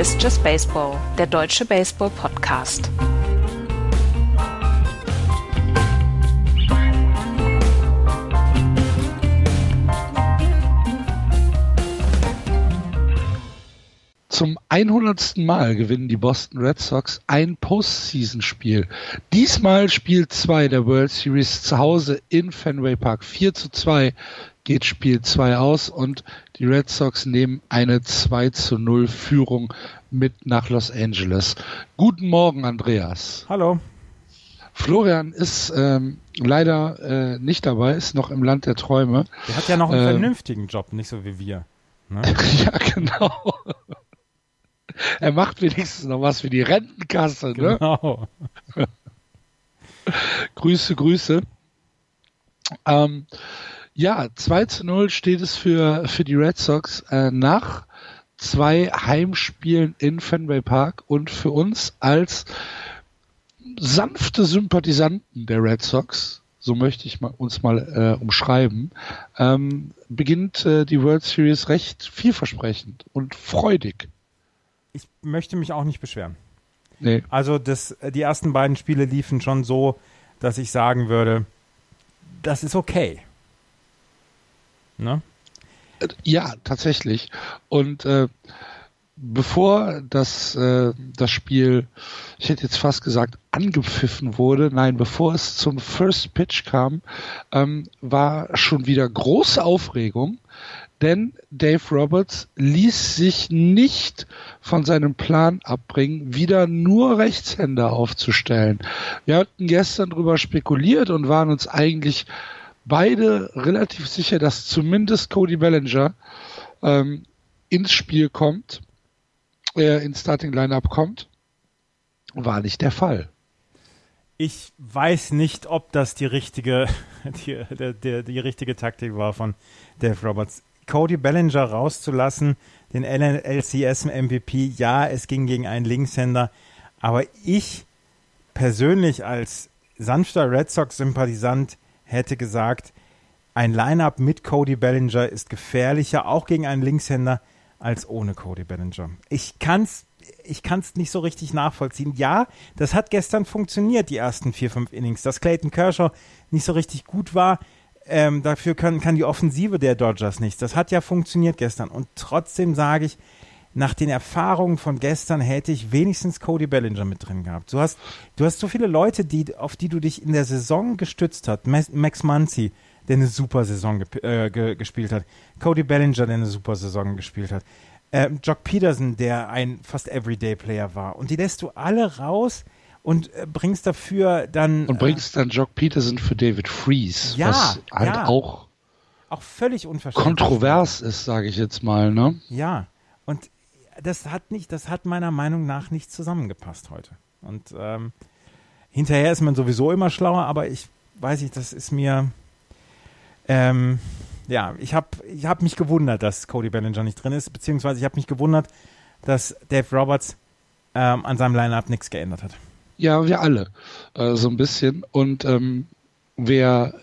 Ist Just Baseball, der deutsche Baseball-Podcast. Zum 100. Mal gewinnen die Boston Red Sox ein Postseason-Spiel. Diesmal Spiel 2 der World Series zu Hause in Fenway Park. 4 zu 2 geht Spiel 2 aus und die Red Sox nehmen eine 2 zu 0 Führung mit nach Los Angeles. Guten Morgen, Andreas. Hallo. Florian ist ähm, leider äh, nicht dabei, ist noch im Land der Träume. Der hat ja noch einen äh, vernünftigen Job, nicht so wie wir. Ne? ja, genau. er macht wenigstens noch was für die Rentenkasse. Ne? Genau. Grüße, Grüße. Ähm, ja, 2 zu 0 steht es für, für die Red Sox äh, nach zwei Heimspielen in Fenway Park und für uns als sanfte Sympathisanten der Red Sox, so möchte ich mal, uns mal äh, umschreiben, ähm, beginnt äh, die World Series recht vielversprechend und freudig. Ich möchte mich auch nicht beschweren. Nee. Also das, die ersten beiden Spiele liefen schon so, dass ich sagen würde, das ist okay. Ne? Ja, tatsächlich. Und äh, bevor das, äh, das Spiel, ich hätte jetzt fast gesagt, angepfiffen wurde, nein, bevor es zum First Pitch kam, ähm, war schon wieder große Aufregung, denn Dave Roberts ließ sich nicht von seinem Plan abbringen, wieder nur Rechtshänder aufzustellen. Wir hatten gestern drüber spekuliert und waren uns eigentlich beide relativ sicher, dass zumindest Cody Bellinger ähm, ins Spiel kommt, äh, ins Starting Lineup kommt. War nicht der Fall. Ich weiß nicht, ob das die richtige, die, die, die, die richtige Taktik war von Dave Roberts. Cody Bellinger rauszulassen, den LCS MVP, ja, es ging gegen einen Linkshänder, aber ich persönlich als sanfter Red Sox-Sympathisant hätte gesagt, ein Lineup mit Cody Bellinger ist gefährlicher, auch gegen einen Linkshänder, als ohne Cody Bellinger. Ich kann's, ich kann's nicht so richtig nachvollziehen. Ja, das hat gestern funktioniert, die ersten vier, fünf Innings. Dass Clayton Kershaw nicht so richtig gut war, ähm, dafür kann, kann die Offensive der Dodgers nichts. Das hat ja funktioniert gestern. Und trotzdem sage ich, nach den Erfahrungen von gestern hätte ich wenigstens Cody Bellinger mit drin gehabt. Du hast, du hast so viele Leute, die, auf die du dich in der Saison gestützt hast. Max Muncy, der eine super Saison ge äh, ge gespielt hat. Cody Bellinger, der eine super Saison gespielt hat. Äh, Jock Peterson, der ein fast Everyday Player war. Und die lässt du alle raus und äh, bringst dafür dann. Und bringst dann Jock Peterson für David Freeze. Ja, was halt ja. auch. Auch völlig unverständlich. Kontrovers ist, sage ich jetzt mal, ne? Ja. Und das hat nicht, das hat meiner Meinung nach nicht zusammengepasst heute. Und ähm, hinterher ist man sowieso immer schlauer, aber ich weiß nicht, das ist mir, ähm, ja, ich habe ich hab mich gewundert, dass Cody Bellinger nicht drin ist, beziehungsweise ich habe mich gewundert, dass Dave Roberts ähm, an seinem Line-Up nichts geändert hat. Ja, wir alle, äh, so ein bisschen. Und ähm, wer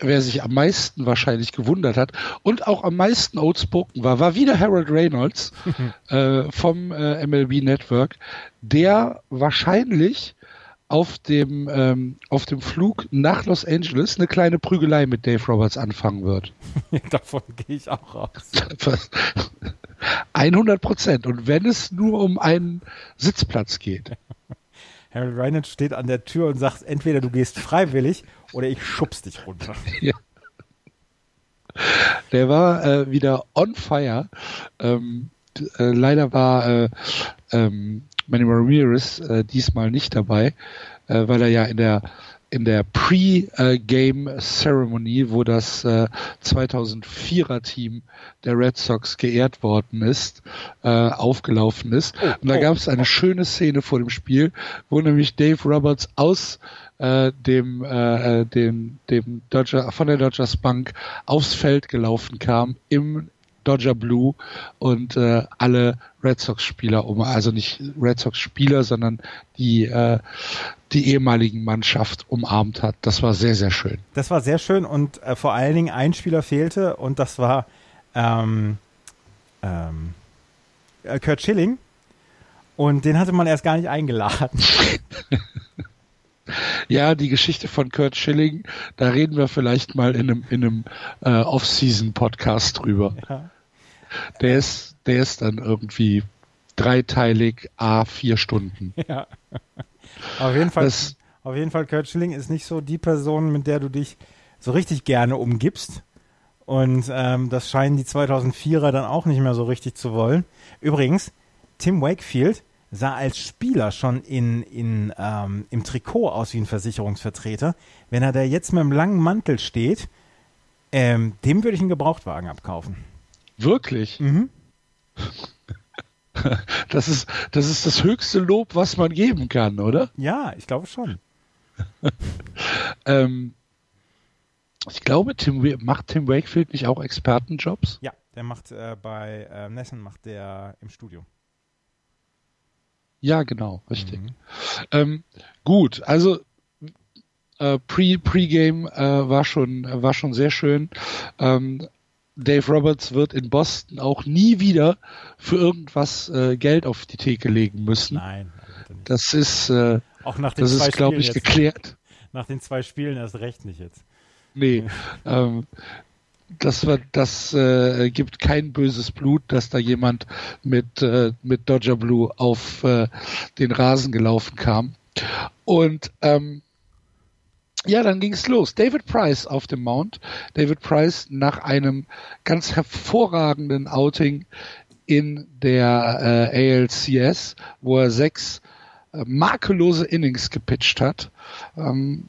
wer sich am meisten wahrscheinlich gewundert hat und auch am meisten outspoken war, war wieder Harold Reynolds äh, vom äh, MLB Network, der wahrscheinlich auf dem, ähm, auf dem Flug nach Los Angeles eine kleine Prügelei mit Dave Roberts anfangen wird. Davon gehe ich auch raus. 100 Prozent. Und wenn es nur um einen Sitzplatz geht. Harold Reynolds steht an der Tür und sagt, entweder du gehst freiwillig oder ich schubst dich runter. Ja. Der war äh, wieder on fire. Ähm, äh, leider war äh, ähm, Manny Ramirez äh, diesmal nicht dabei, äh, weil er ja in der in der Pre-Game Ceremony, wo das äh, 2004er Team der Red Sox geehrt worden ist, äh, aufgelaufen ist. Oh, und da oh, gab es eine schöne Szene vor dem Spiel, wo nämlich Dave Roberts aus äh, dem, äh, äh dem, dem Dodger, von der Dodgers Bank aufs Feld gelaufen kam im Dodger Blue und äh, alle Red Sox Spieler um, also nicht Red Sox Spieler, sondern die äh, die ehemaligen Mannschaft umarmt hat. Das war sehr sehr schön. Das war sehr schön und äh, vor allen Dingen ein Spieler fehlte und das war ähm, ähm, äh, Kurt Schilling, Und den hatte man erst gar nicht eingeladen. Ja, die Geschichte von Kurt Schilling, da reden wir vielleicht mal in einem, in einem äh, Off-Season-Podcast drüber. Ja. Der ist, der ist dann irgendwie dreiteilig, a vier Stunden. Ja. Auf jeden Fall, das, auf jeden Fall, Kurt Schilling ist nicht so die Person, mit der du dich so richtig gerne umgibst. Und ähm, das scheinen die 2004er dann auch nicht mehr so richtig zu wollen. Übrigens, Tim Wakefield sah als Spieler schon in, in, ähm, im Trikot aus wie ein Versicherungsvertreter. Wenn er da jetzt mit einem langen Mantel steht, ähm, dem würde ich einen Gebrauchtwagen abkaufen. Wirklich? Mhm. Das ist, das ist das höchste Lob, was man geben kann, oder? Ja, ich glaube schon. ähm, ich glaube, Tim, macht Tim Wakefield nicht auch Expertenjobs? Ja, der macht äh, bei äh, Nessen macht der im Studio. Ja, genau, richtig. Mhm. Ähm, gut, also äh, Pre Pre-Game äh, war schon war schon sehr schön. Ähm, Dave Roberts wird in Boston auch nie wieder für irgendwas äh, Geld auf die Theke legen müssen. Nein, das ist äh, auch nach den das ist glaube ich geklärt. Nach den zwei Spielen erst recht nicht jetzt. Nee, ähm, das das äh, gibt kein böses Blut, dass da jemand mit äh, mit Dodger Blue auf äh, den Rasen gelaufen kam. Und ähm, ja, dann ging es los. David Price auf dem Mount. David Price nach einem ganz hervorragenden Outing in der äh, ALCS, wo er sechs äh, makellose Innings gepitcht hat. Ähm,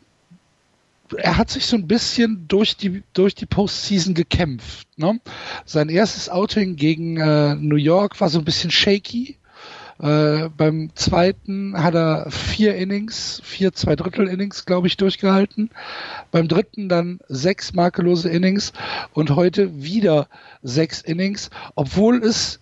er hat sich so ein bisschen durch die durch die Postseason gekämpft. Ne? Sein erstes Outing gegen äh, New York war so ein bisschen shaky. Äh, beim zweiten hat er vier Innings, vier zwei Drittel Innings, glaube ich, durchgehalten. Beim dritten dann sechs makellose Innings und heute wieder sechs Innings, obwohl es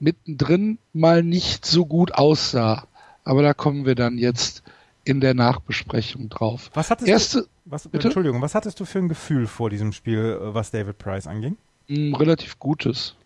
mittendrin mal nicht so gut aussah. Aber da kommen wir dann jetzt in der Nachbesprechung drauf. Was hattest Erste, du, was, Entschuldigung, was hattest du für ein Gefühl vor diesem Spiel, äh, was David Price anging? Mm, relativ gutes.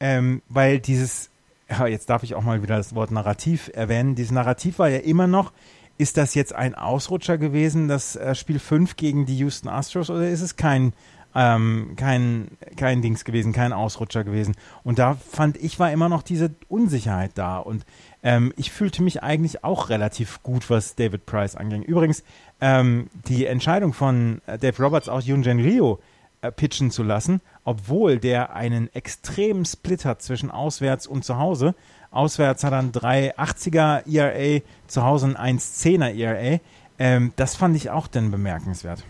Ähm, weil dieses, ja, jetzt darf ich auch mal wieder das Wort Narrativ erwähnen. Dieses Narrativ war ja immer noch, ist das jetzt ein Ausrutscher gewesen, das äh, Spiel 5 gegen die Houston Astros, oder ist es kein, ähm, kein, kein Dings gewesen, kein Ausrutscher gewesen? Und da fand ich, war immer noch diese Unsicherheit da. Und ähm, ich fühlte mich eigentlich auch relativ gut, was David Price anging. Übrigens, ähm, die Entscheidung von äh, Dave Roberts, auch Yunjen Rio äh, pitchen zu lassen, obwohl der einen extremen Split hat zwischen auswärts und zu Hause. Auswärts hat er ein 3,80er ERA, zu Hause ein 1,10er ERA. Ähm, das fand ich auch dann bemerkenswert.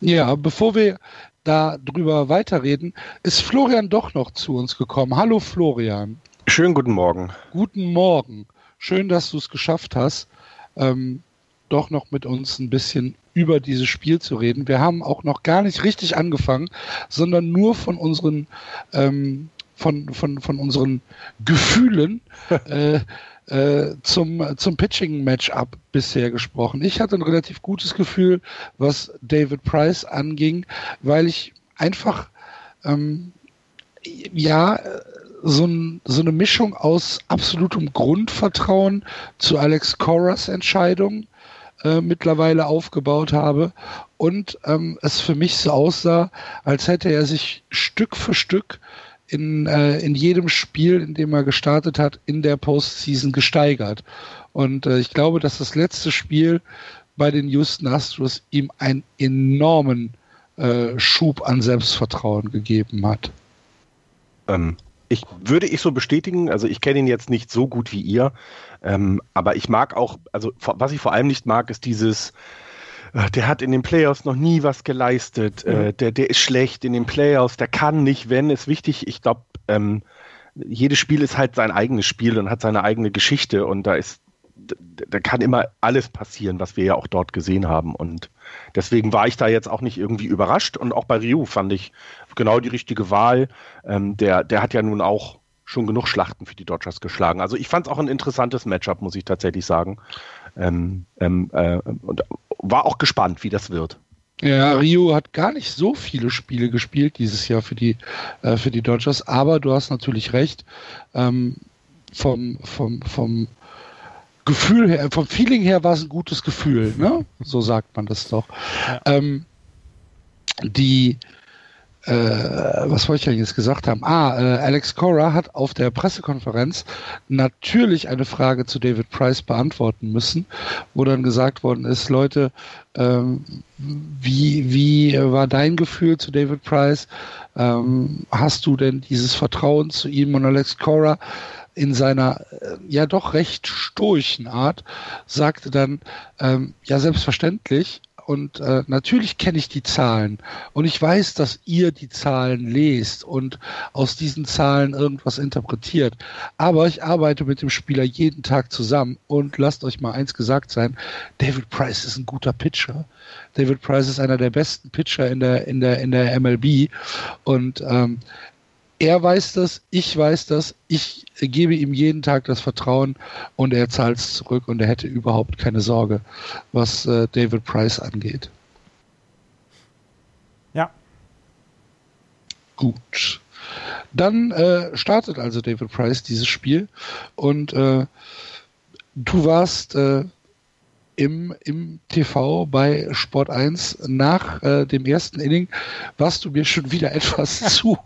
Ja, bevor wir da drüber weiterreden, ist Florian doch noch zu uns gekommen. Hallo Florian. Schönen guten Morgen. Guten Morgen. Schön, dass du es geschafft hast, ähm, doch noch mit uns ein bisschen über dieses Spiel zu reden. Wir haben auch noch gar nicht richtig angefangen, sondern nur von unseren ähm, von, von, von unseren Gefühlen äh, äh, zum, zum Pitching-Matchup bisher gesprochen. Ich hatte ein relativ gutes Gefühl, was David Price anging, weil ich einfach ähm, ja so, ein, so eine Mischung aus absolutem Grundvertrauen zu Alex Coras Entscheidung äh, mittlerweile aufgebaut habe und ähm, es für mich so aussah, als hätte er sich Stück für Stück in, äh, in jedem Spiel, in dem er gestartet hat, in der Postseason gesteigert. Und äh, ich glaube, dass das letzte Spiel bei den Houston Astros ihm einen enormen äh, Schub an Selbstvertrauen gegeben hat. Ähm, ich würde ich so bestätigen. Also ich kenne ihn jetzt nicht so gut wie ihr, ähm, aber ich mag auch, also was ich vor allem nicht mag, ist dieses, der hat in den Playoffs noch nie was geleistet, äh, mhm. äh, der, der ist schlecht in den Playoffs, der kann nicht, wenn, ist wichtig. Ich glaube, ähm, jedes Spiel ist halt sein eigenes Spiel und hat seine eigene Geschichte und da ist, da kann immer alles passieren, was wir ja auch dort gesehen haben und deswegen war ich da jetzt auch nicht irgendwie überrascht und auch bei Ryu fand ich genau die richtige Wahl. Ähm, der, der hat ja nun auch schon genug Schlachten für die Dodgers geschlagen. Also ich fand es auch ein interessantes Matchup, muss ich tatsächlich sagen. Ähm, ähm, äh, und war auch gespannt, wie das wird. Ja, Rio hat gar nicht so viele Spiele gespielt dieses Jahr für die, äh, für die Dodgers, aber du hast natürlich recht. Ähm, vom, vom, vom Gefühl her, vom Feeling her war es ein gutes Gefühl, ne? So sagt man das doch. Ja. Ähm, die, äh, was wollte ich ja jetzt gesagt haben? Ah, äh, Alex Cora hat auf der Pressekonferenz natürlich eine Frage zu David Price beantworten müssen, wo dann gesagt worden ist, Leute, ähm, wie, wie war dein Gefühl zu David Price? Ähm, hast du denn dieses Vertrauen zu ihm und Alex Cora? in seiner äh, ja doch recht stoischen Art sagte dann, ähm, ja selbstverständlich, und äh, natürlich kenne ich die Zahlen und ich weiß, dass ihr die Zahlen lest und aus diesen Zahlen irgendwas interpretiert. Aber ich arbeite mit dem Spieler jeden Tag zusammen und lasst euch mal eins gesagt sein, David Price ist ein guter Pitcher. David Price ist einer der besten Pitcher in der, in der, in der MLB und ähm, er weiß das, ich weiß das, ich gebe ihm jeden Tag das Vertrauen und er zahlt es zurück und er hätte überhaupt keine Sorge, was äh, David Price angeht. Ja. Gut. Dann äh, startet also David Price dieses Spiel und äh, du warst äh, im, im TV bei Sport 1 nach äh, dem ersten Inning warst du mir schon wieder etwas zu,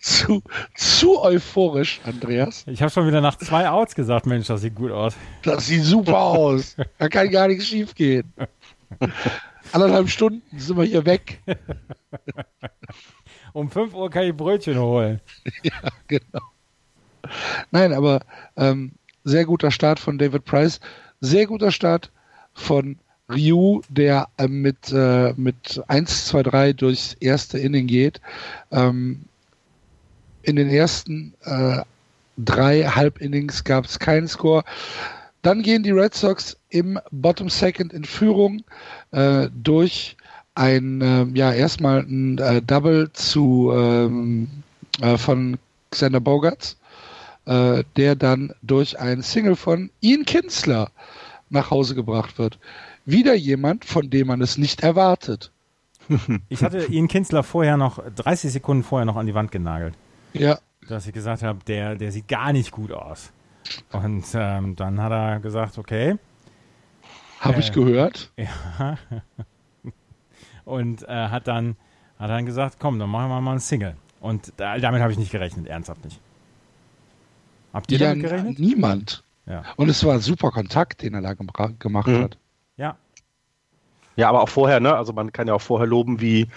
zu, zu euphorisch, Andreas. Ich habe schon wieder nach zwei Outs gesagt, Mensch, das sieht gut aus. Das sieht super aus. Da kann gar nichts schief gehen. Anderthalb Stunden sind wir hier weg. um 5 Uhr kann ich Brötchen holen. ja, genau. Nein, aber ähm, sehr guter Start von David Price. Sehr guter Start von Ryu, der äh, mit, äh, mit 1, 2, 3 durchs erste Inning geht. Ähm, in den ersten äh, drei Halbinnings gab es keinen Score. Dann gehen die Red Sox im Bottom Second in Führung äh, durch ein, äh, ja, erstmal ein äh, Double zu, ähm, äh, von Xander Bogarts, äh, der dann durch ein Single von Ian Kinsler nach Hause gebracht wird. Wieder jemand, von dem man es nicht erwartet. Ich hatte Ian Kinsler vorher noch, 30 Sekunden vorher noch an die Wand genagelt. Ja. Dass ich gesagt habe, der, der sieht gar nicht gut aus. Und ähm, dann hat er gesagt, okay. Habe äh, ich gehört. Ja. Und äh, hat, dann, hat dann gesagt, komm, dann machen wir mal ein Single. Und da, damit habe ich nicht gerechnet, ernsthaft nicht. Habt ihr ja, damit gerechnet? Niemand. Ja. Und es war ein super Kontakt, den er da gemacht mhm. hat. Ja. Ja, aber auch vorher, ne? Also man kann ja auch vorher loben, wie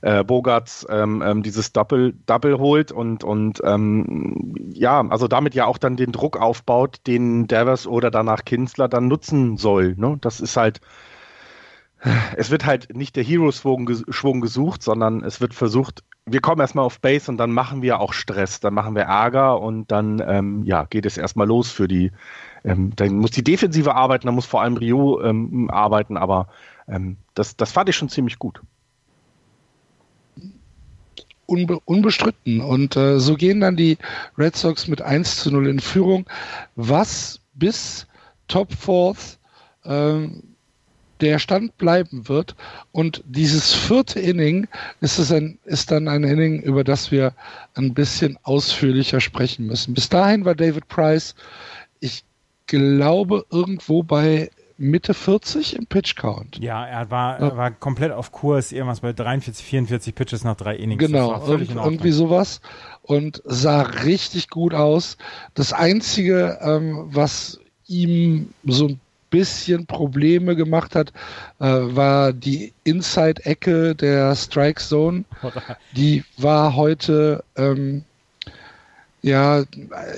äh, Bogarts ähm, ähm, dieses Double, Double holt und, und ähm, ja, also damit ja auch dann den Druck aufbaut, den Davers oder danach Kinsler dann nutzen soll. Ne? Das ist halt, es wird halt nicht der Hero-Schwung gesucht, sondern es wird versucht, wir kommen erstmal auf Base und dann machen wir auch Stress, dann machen wir Ärger und dann ähm, ja, geht es erstmal los für die, ähm, dann muss die Defensive arbeiten, dann muss vor allem Rio ähm, arbeiten, aber ähm, das, das fand ich schon ziemlich gut. Unbe unbestritten. Und äh, so gehen dann die Red Sox mit 1 zu 0 in Führung, was bis Top Fourth äh, der Stand bleiben wird. Und dieses vierte Inning ist, es ein, ist dann ein Inning, über das wir ein bisschen ausführlicher sprechen müssen. Bis dahin war David Price, ich glaube, irgendwo bei Mitte 40 im Pitch Count. Ja, er war, er war komplett auf Kurs, irgendwas bei 43, 44 Pitches nach drei Innings. Genau, irgendwie sowas. Und sah richtig gut aus. Das Einzige, ähm, was ihm so ein bisschen Probleme gemacht hat, äh, war die Inside-Ecke der Strike Zone. Die war heute, ähm, ja,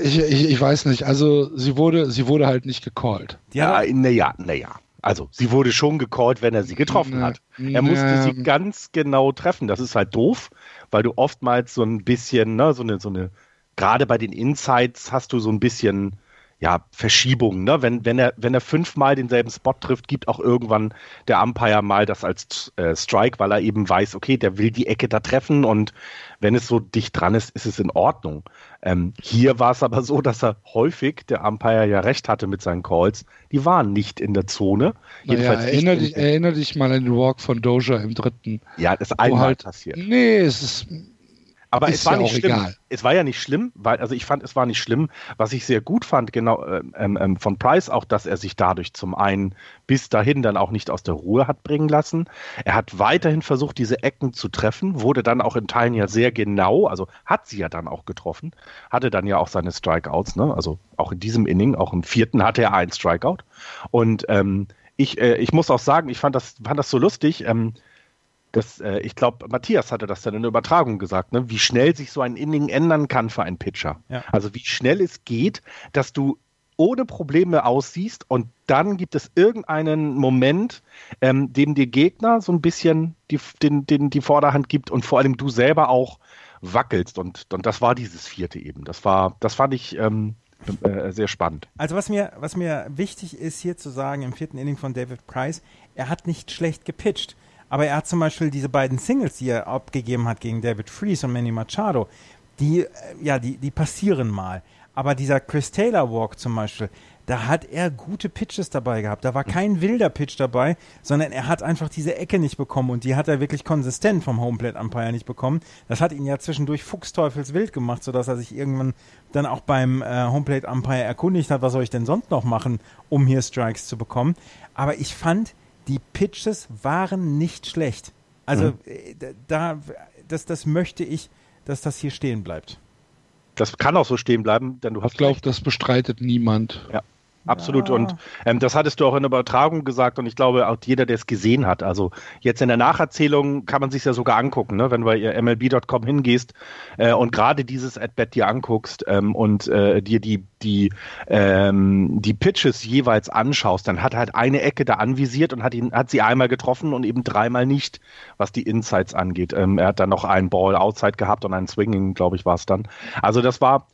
ich, ich, ich, weiß nicht, also sie wurde, sie wurde halt nicht gecallt. Ja, naja, naja. Also sie wurde schon gecallt, wenn er sie getroffen hat. Er musste sie ganz genau treffen. Das ist halt doof, weil du oftmals so ein bisschen, ne, so eine, so eine, gerade bei den Insights hast du so ein bisschen ja, Verschiebungen. Ne? Wenn, wenn, er, wenn er fünfmal denselben Spot trifft, gibt auch irgendwann der Umpire mal das als äh, Strike, weil er eben weiß, okay, der will die Ecke da treffen und wenn es so dicht dran ist, ist es in Ordnung. Ähm, hier war es aber so, dass er häufig, der Umpire ja recht hatte mit seinen Calls, die waren nicht in der Zone. Naja, erinnere, dich, erinnere dich mal an den Walk von Doja im dritten. Ja, das ist einmal halt, passiert. Nee, es ist Aber ist es war ja nicht schlimm. Egal. Es war ja nicht schlimm, weil, also ich fand, es war nicht schlimm. Was ich sehr gut fand, genau ähm, ähm, von Price auch, dass er sich dadurch zum einen bis dahin dann auch nicht aus der Ruhe hat bringen lassen. Er hat weiterhin versucht, diese Ecken zu treffen, wurde dann auch in Teilen ja sehr genau, also hat sie ja dann auch getroffen, hatte dann ja auch seine Strikeouts, ne? Also auch in diesem Inning, auch im vierten hatte er einen Strikeout. Und ähm, ich, äh, ich muss auch sagen, ich fand das, fand das so lustig. Ähm, das, äh, ich glaube, Matthias hatte das dann in der Übertragung gesagt, ne? wie schnell sich so ein Inning ändern kann für einen Pitcher. Ja. Also wie schnell es geht, dass du ohne Probleme aussiehst und dann gibt es irgendeinen Moment, ähm, dem der Gegner so ein bisschen die, den, den, die Vorderhand gibt und vor allem du selber auch wackelst. Und, und das war dieses vierte eben. Das war, das fand ich ähm, äh, sehr spannend. Also was mir, was mir wichtig ist hier zu sagen im vierten Inning von David Price, er hat nicht schlecht gepitcht. Aber er hat zum Beispiel diese beiden Singles, die er abgegeben hat gegen David Freeze und Manny Machado, die, äh, ja, die, die passieren mal. Aber dieser Chris Taylor Walk zum Beispiel, da hat er gute Pitches dabei gehabt. Da war kein wilder Pitch dabei, sondern er hat einfach diese Ecke nicht bekommen und die hat er wirklich konsistent vom Homeplate Umpire nicht bekommen. Das hat ihn ja zwischendurch fuchsteufelswild gemacht, sodass er sich irgendwann dann auch beim äh, Homeplate Umpire erkundigt hat, was soll ich denn sonst noch machen, um hier Strikes zu bekommen. Aber ich fand, die Pitches waren nicht schlecht. Also mhm. Äh, da, das, das möchte ich, dass das hier stehen bleibt. Das kann auch so stehen bleiben, denn du hast. Ich glaube, das bestreitet niemand. Ja. Absolut. Ja. Und ähm, das hattest du auch in der Übertragung gesagt und ich glaube auch jeder, der es gesehen hat. Also jetzt in der Nacherzählung kann man sich ja sogar angucken, ne? wenn du bei MLB.com hingehst äh, und gerade dieses At-Bat dir anguckst ähm, und äh, dir die, die, ähm, die Pitches jeweils anschaust, dann hat er halt eine Ecke da anvisiert und hat, ihn, hat sie einmal getroffen und eben dreimal nicht, was die Insights angeht. Ähm, er hat dann noch einen Ball outside gehabt und einen Swinging, glaube ich, war es dann. Also das war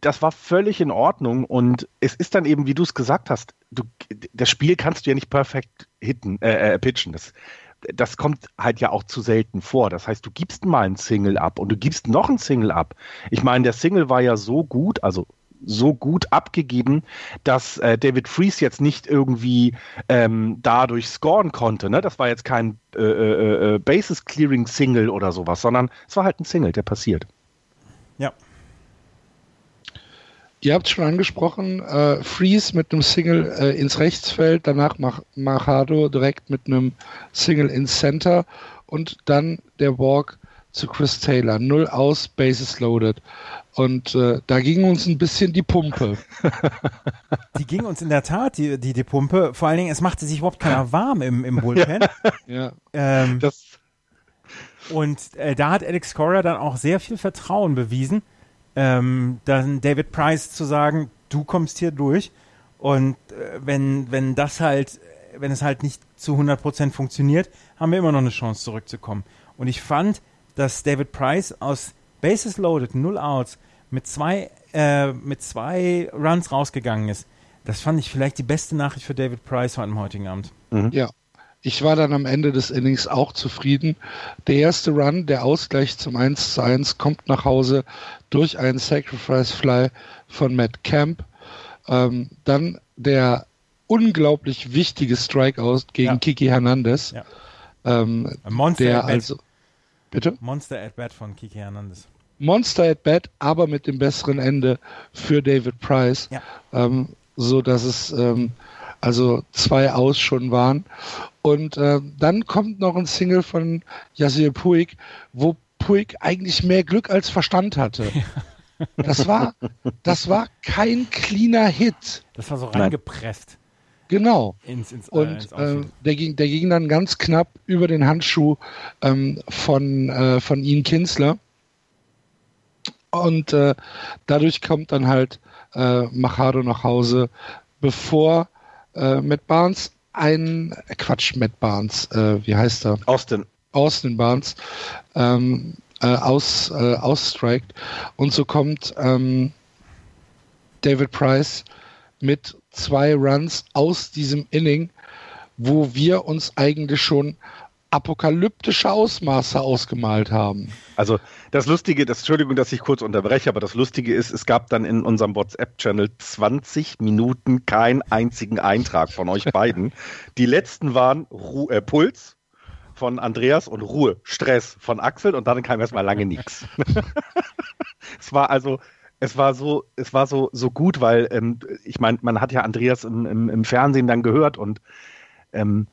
das war völlig in Ordnung und es ist dann eben, wie du es gesagt hast, du, das Spiel kannst du ja nicht perfekt hitten, äh, äh, pitchen. Das, das kommt halt ja auch zu selten vor. Das heißt, du gibst mal einen Single ab und du gibst noch einen Single ab. Ich meine, der Single war ja so gut, also so gut abgegeben, dass äh, David Freeze jetzt nicht irgendwie ähm, dadurch scoren konnte. Ne? Das war jetzt kein äh, äh, äh Basis Clearing Single oder sowas, sondern es war halt ein Single, der passiert. Ja, Ihr habt es schon angesprochen, äh, Freeze mit einem Single äh, ins Rechtsfeld, danach Mach Machado direkt mit einem Single ins Center und dann der Walk zu Chris Taylor. Null aus, Bases loaded. Und äh, da ging uns ein bisschen die Pumpe. Die ging uns in der Tat, die, die, die Pumpe. Vor allen Dingen, es machte sich überhaupt keiner warm im, im Bullpen. Ja. Ähm, und äh, da hat Alex Cora dann auch sehr viel Vertrauen bewiesen ähm, dann David Price zu sagen, du kommst hier durch und äh, wenn, wenn das halt, wenn es halt nicht zu 100% funktioniert, haben wir immer noch eine Chance zurückzukommen. Und ich fand, dass David Price aus Bases loaded, null Outs, mit zwei, äh, mit zwei Runs rausgegangen ist. Das fand ich vielleicht die beste Nachricht für David Price heute am heutigen Abend. Mhm. Ja, ich war dann am Ende des Innings auch zufrieden. Der erste Run, der Ausgleich zum 1 zu 1, kommt nach Hause durch einen Sacrifice Fly von Matt Camp. Ähm, dann der unglaublich wichtige Strikeout gegen ja. Kiki Hernandez. Ja. Ähm, Monster der also bitte Monster at bat von Kiki Hernandez. Monster at bat, aber mit dem besseren Ende für David Price, ja. ähm, so dass es ähm, also zwei aus schon waren. Und äh, dann kommt noch ein Single von Yasir Puig, wo Puig eigentlich mehr Glück als Verstand hatte. Das war, das war kein cleaner Hit. Das war so reingepresst. Genau. Ins, ins, äh, und ins äh, der, ging, der ging dann ganz knapp über den Handschuh ähm, von, äh, von Ian Kinsler. Und äh, dadurch kommt dann halt äh, Machado nach Hause, bevor äh, Matt Barnes ein äh, Quatsch, Matt Barnes, äh, wie heißt er? Austin. Austin Barnes ähm, äh, aus, äh, ausstrikt. Und so kommt ähm, David Price mit zwei Runs aus diesem Inning, wo wir uns eigentlich schon apokalyptische Ausmaße ausgemalt haben. Also das Lustige, das, Entschuldigung, dass ich kurz unterbreche, aber das Lustige ist, es gab dann in unserem WhatsApp-Channel 20 Minuten keinen einzigen Eintrag von euch beiden. Die letzten waren Ru äh, Puls, von Andreas und Ruhe, Stress von Axel und dann kam erstmal lange nichts. es war also, es war so, es war so, so gut, weil ähm, ich meine, man hat ja Andreas im, im, im, Fernsehen dann gehört und ähm,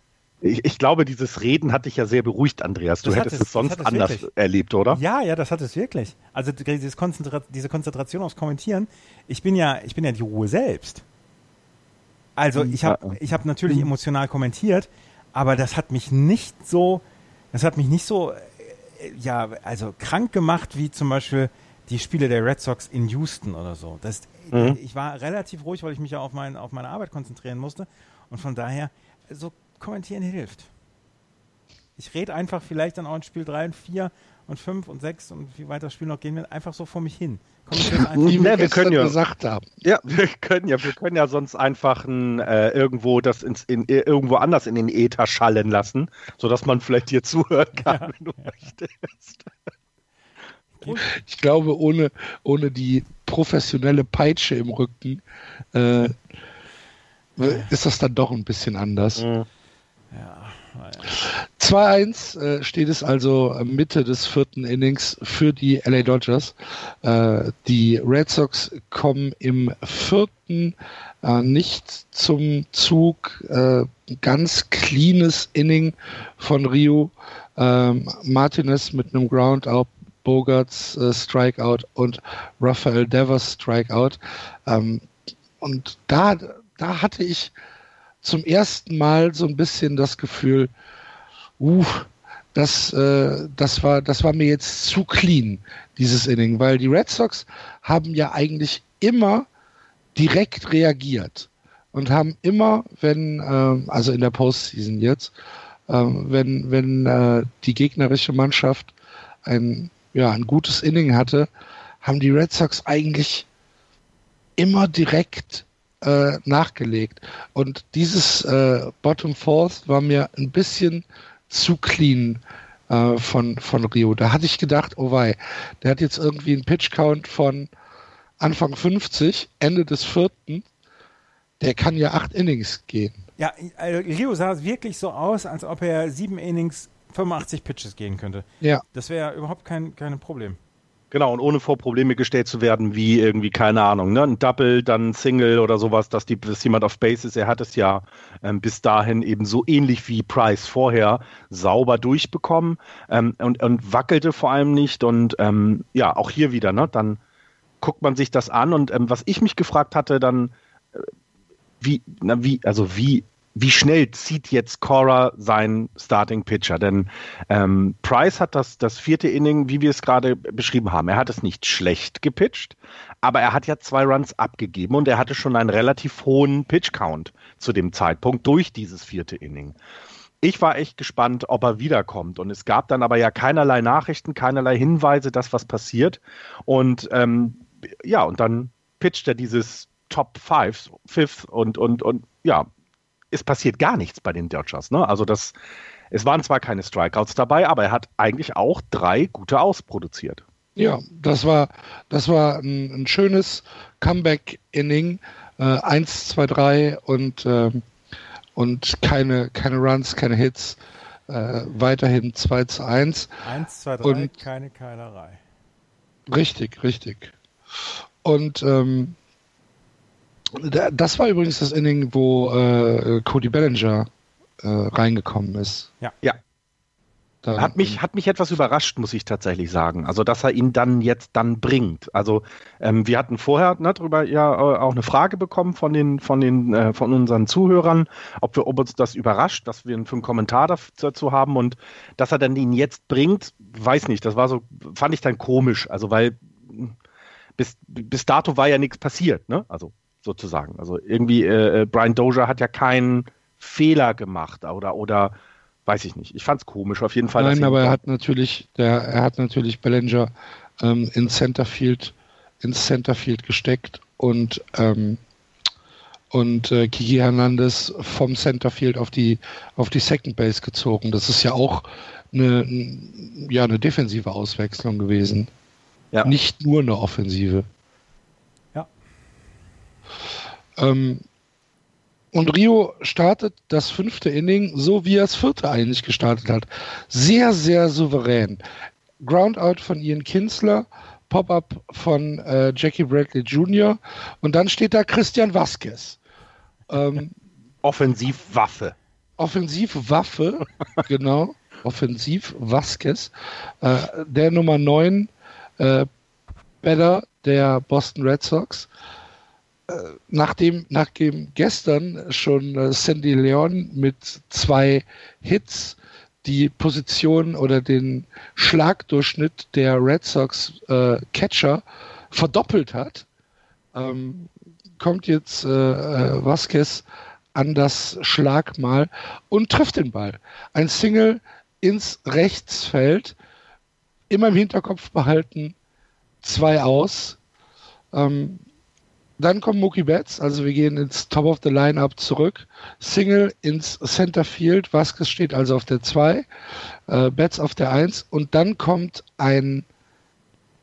ich, ich, glaube, dieses Reden hat dich ja sehr beruhigt, Andreas. Du das hättest es, es sonst anders wirklich. erlebt, oder? Ja, ja, das hat es wirklich. Also Konzentra diese Konzentration aufs Kommentieren. Ich bin ja, ich bin ja die Ruhe selbst. Also hm, ich habe, ich habe natürlich hm. emotional kommentiert, aber das hat mich nicht so, das hat mich nicht so, äh, ja, also krank gemacht wie zum Beispiel die Spiele der Red Sox in Houston oder so. Das, mhm. Ich war relativ ruhig, weil ich mich ja auf, mein, auf meine Arbeit konzentrieren musste. Und von daher, so kommentieren hilft. Ich rede einfach vielleicht dann auch in Spiel 3 und 4 und 5 und 6 und wie weit das Spiel noch gehen wird, einfach so vor mich hin. Wie wir, wir können ja gesagt haben. Ja, wir können ja, wir können ja sonst einfach ein, äh, irgendwo das ins, in, irgendwo anders in den Äther schallen lassen, sodass man vielleicht dir zuhören kann, ja. wenn du möchtest. Ich glaube, ohne, ohne die professionelle Peitsche im Rücken äh, ist das dann doch ein bisschen anders. Mhm. Ja. 2-1 äh, steht es also Mitte des vierten Innings für die LA Dodgers. Äh, die Red Sox kommen im vierten äh, nicht zum Zug. Äh, ganz cleanes Inning von Rio. Ähm, Martinez mit einem Groundout Bogarts äh, Strikeout und Rafael Devers Strikeout. Ähm, und da, da hatte ich zum ersten Mal so ein bisschen das Gefühl, uh, das, äh, das, war, das war mir jetzt zu clean, dieses Inning, weil die Red Sox haben ja eigentlich immer direkt reagiert und haben immer, wenn, äh, also in der Postseason jetzt, äh, wenn, wenn äh, die gegnerische Mannschaft ein ja, ein gutes Inning hatte, haben die Red Sox eigentlich immer direkt äh, nachgelegt. Und dieses äh, Bottom Fourth war mir ein bisschen zu clean äh, von, von Rio. Da hatte ich gedacht, oh wei, der hat jetzt irgendwie einen Pitch Count von Anfang 50, Ende des vierten. Der kann ja acht Innings gehen. Ja, also Rio sah wirklich so aus, als ob er sieben Innings 85 Pitches gehen könnte. Ja. Das wäre überhaupt kein, kein Problem. Genau, und ohne vor Probleme gestellt zu werden, wie irgendwie, keine Ahnung, ne, ein Double, dann ein Single oder sowas, dass, die, dass jemand auf Base ist. Er hat es ja ähm, bis dahin eben so ähnlich wie Price vorher sauber durchbekommen ähm, und, und wackelte vor allem nicht. Und ähm, ja, auch hier wieder, ne, dann guckt man sich das an. Und ähm, was ich mich gefragt hatte, dann, äh, wie, na, wie, also wie wie schnell zieht jetzt Cora seinen Starting Pitcher? Denn ähm, Price hat das, das vierte Inning, wie wir es gerade beschrieben haben, er hat es nicht schlecht gepitcht, aber er hat ja zwei Runs abgegeben und er hatte schon einen relativ hohen Pitch-Count zu dem Zeitpunkt durch dieses vierte Inning. Ich war echt gespannt, ob er wiederkommt. Und es gab dann aber ja keinerlei Nachrichten, keinerlei Hinweise, dass was passiert. Und ähm, ja, und dann pitcht er dieses Top Five, Fifth und, und, und ja, es passiert gar nichts bei den Dodgers. Ne? Also das, es waren zwar keine Strikeouts dabei, aber er hat eigentlich auch drei gute ausproduziert. Ja, das war, das war ein, ein schönes Comeback-Inning. Äh, 1, 2, 3 und, äh, und keine, keine Runs, keine Hits. Äh, weiterhin 2 zu 1. 1, 2, 3, und, keine Keilerei. Richtig, richtig. Und ähm, das war übrigens das Inning, wo äh, Cody Bellinger äh, reingekommen ist. Ja. Ja. Da, hat mich, hat mich etwas überrascht, muss ich tatsächlich sagen. Also, dass er ihn dann jetzt dann bringt. Also, ähm, wir hatten vorher ne, darüber ja äh, auch eine Frage bekommen von den, von den, äh, von unseren Zuhörern, ob wir, ob uns das überrascht, dass wir einen, einen Kommentar dazu haben und dass er dann ihn jetzt bringt, weiß nicht. Das war so, fand ich dann komisch. Also, weil bis, bis dato war ja nichts passiert, ne? Also, sozusagen. Also irgendwie, äh, äh, Brian Dozier hat ja keinen Fehler gemacht oder, oder weiß ich nicht. Ich fand es komisch, auf jeden Fall. Nein, aber er hat natürlich, der, er hat natürlich Bellinger ähm, ins Centerfield, ins Centerfield gesteckt und ähm, und äh, Kiki Hernandez vom Centerfield auf die auf die Second Base gezogen. Das ist ja auch eine, ja, eine defensive Auswechslung gewesen. Ja. Nicht nur eine offensive. Ähm, und Rio startet das fünfte Inning so, wie er das vierte eigentlich gestartet hat. Sehr, sehr souverän. Groundout von Ian Kinsler, Pop-up von äh, Jackie Bradley Jr. und dann steht da Christian Vasquez. Ähm, Offensivwaffe. Offensivwaffe, genau. Offensiv Vasquez. Äh, der Nummer 9 äh, Better der Boston Red Sox. Äh, nachdem, nachdem gestern schon äh, Sandy Leon mit zwei Hits die Position oder den Schlagdurchschnitt der Red Sox äh, Catcher verdoppelt hat, ähm, kommt jetzt äh, äh, Vasquez an das Schlagmal und trifft den Ball. Ein Single ins Rechtsfeld, immer im Hinterkopf behalten, zwei aus. Ähm, dann kommt Mookie Betts, also wir gehen ins Top of the Lineup zurück. Single ins Center Field, Vasquez steht also auf der 2, äh, Betts auf der 1 und dann kommt ein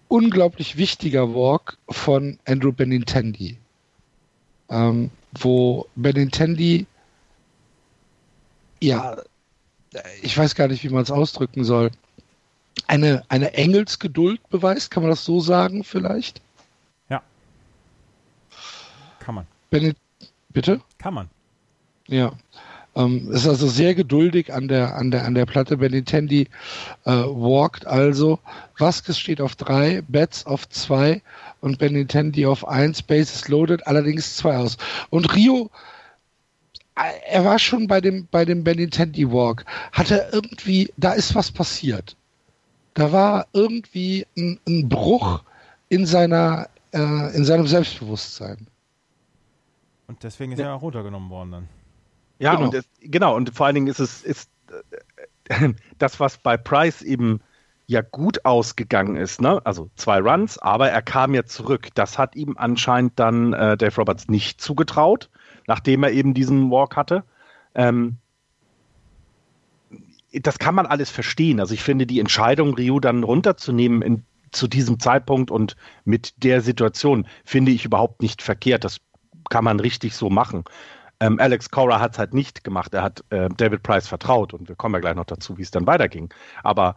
unglaublich wichtiger Walk von Andrew Benintendi, ähm, wo Benintendi ja, ich weiß gar nicht, wie man es ausdrücken soll, eine, eine Engelsgeduld beweist, kann man das so sagen vielleicht? Kann man. Bennett, bitte? Kann man. Ja. Ähm, ist also sehr geduldig an der, an der, an der Platte. Benintendi äh, walkt also. Vasquez steht auf drei, Betts auf zwei und Benintendi auf eins. Bases loaded, allerdings zwei aus. Und Rio, äh, er war schon bei dem, bei dem Benintendi Walk. Hatte irgendwie, da ist was passiert. Da war irgendwie ein, ein Bruch in seiner, äh, in seinem Selbstbewusstsein. Und deswegen ist ja. er auch runtergenommen worden dann. Ja, genau. und es, genau, und vor allen Dingen ist es ist äh, das, was bei Price eben ja gut ausgegangen ist, ne? Also zwei Runs, aber er kam ja zurück. Das hat ihm anscheinend dann äh, Dave Roberts nicht zugetraut, nachdem er eben diesen Walk hatte. Ähm, das kann man alles verstehen. Also ich finde die Entscheidung, Ryu dann runterzunehmen in, zu diesem Zeitpunkt und mit der Situation, finde ich überhaupt nicht verkehrt. Das kann man richtig so machen. Ähm, Alex Cora hat es halt nicht gemacht. Er hat äh, David Price vertraut und wir kommen ja gleich noch dazu, wie es dann weiterging. Aber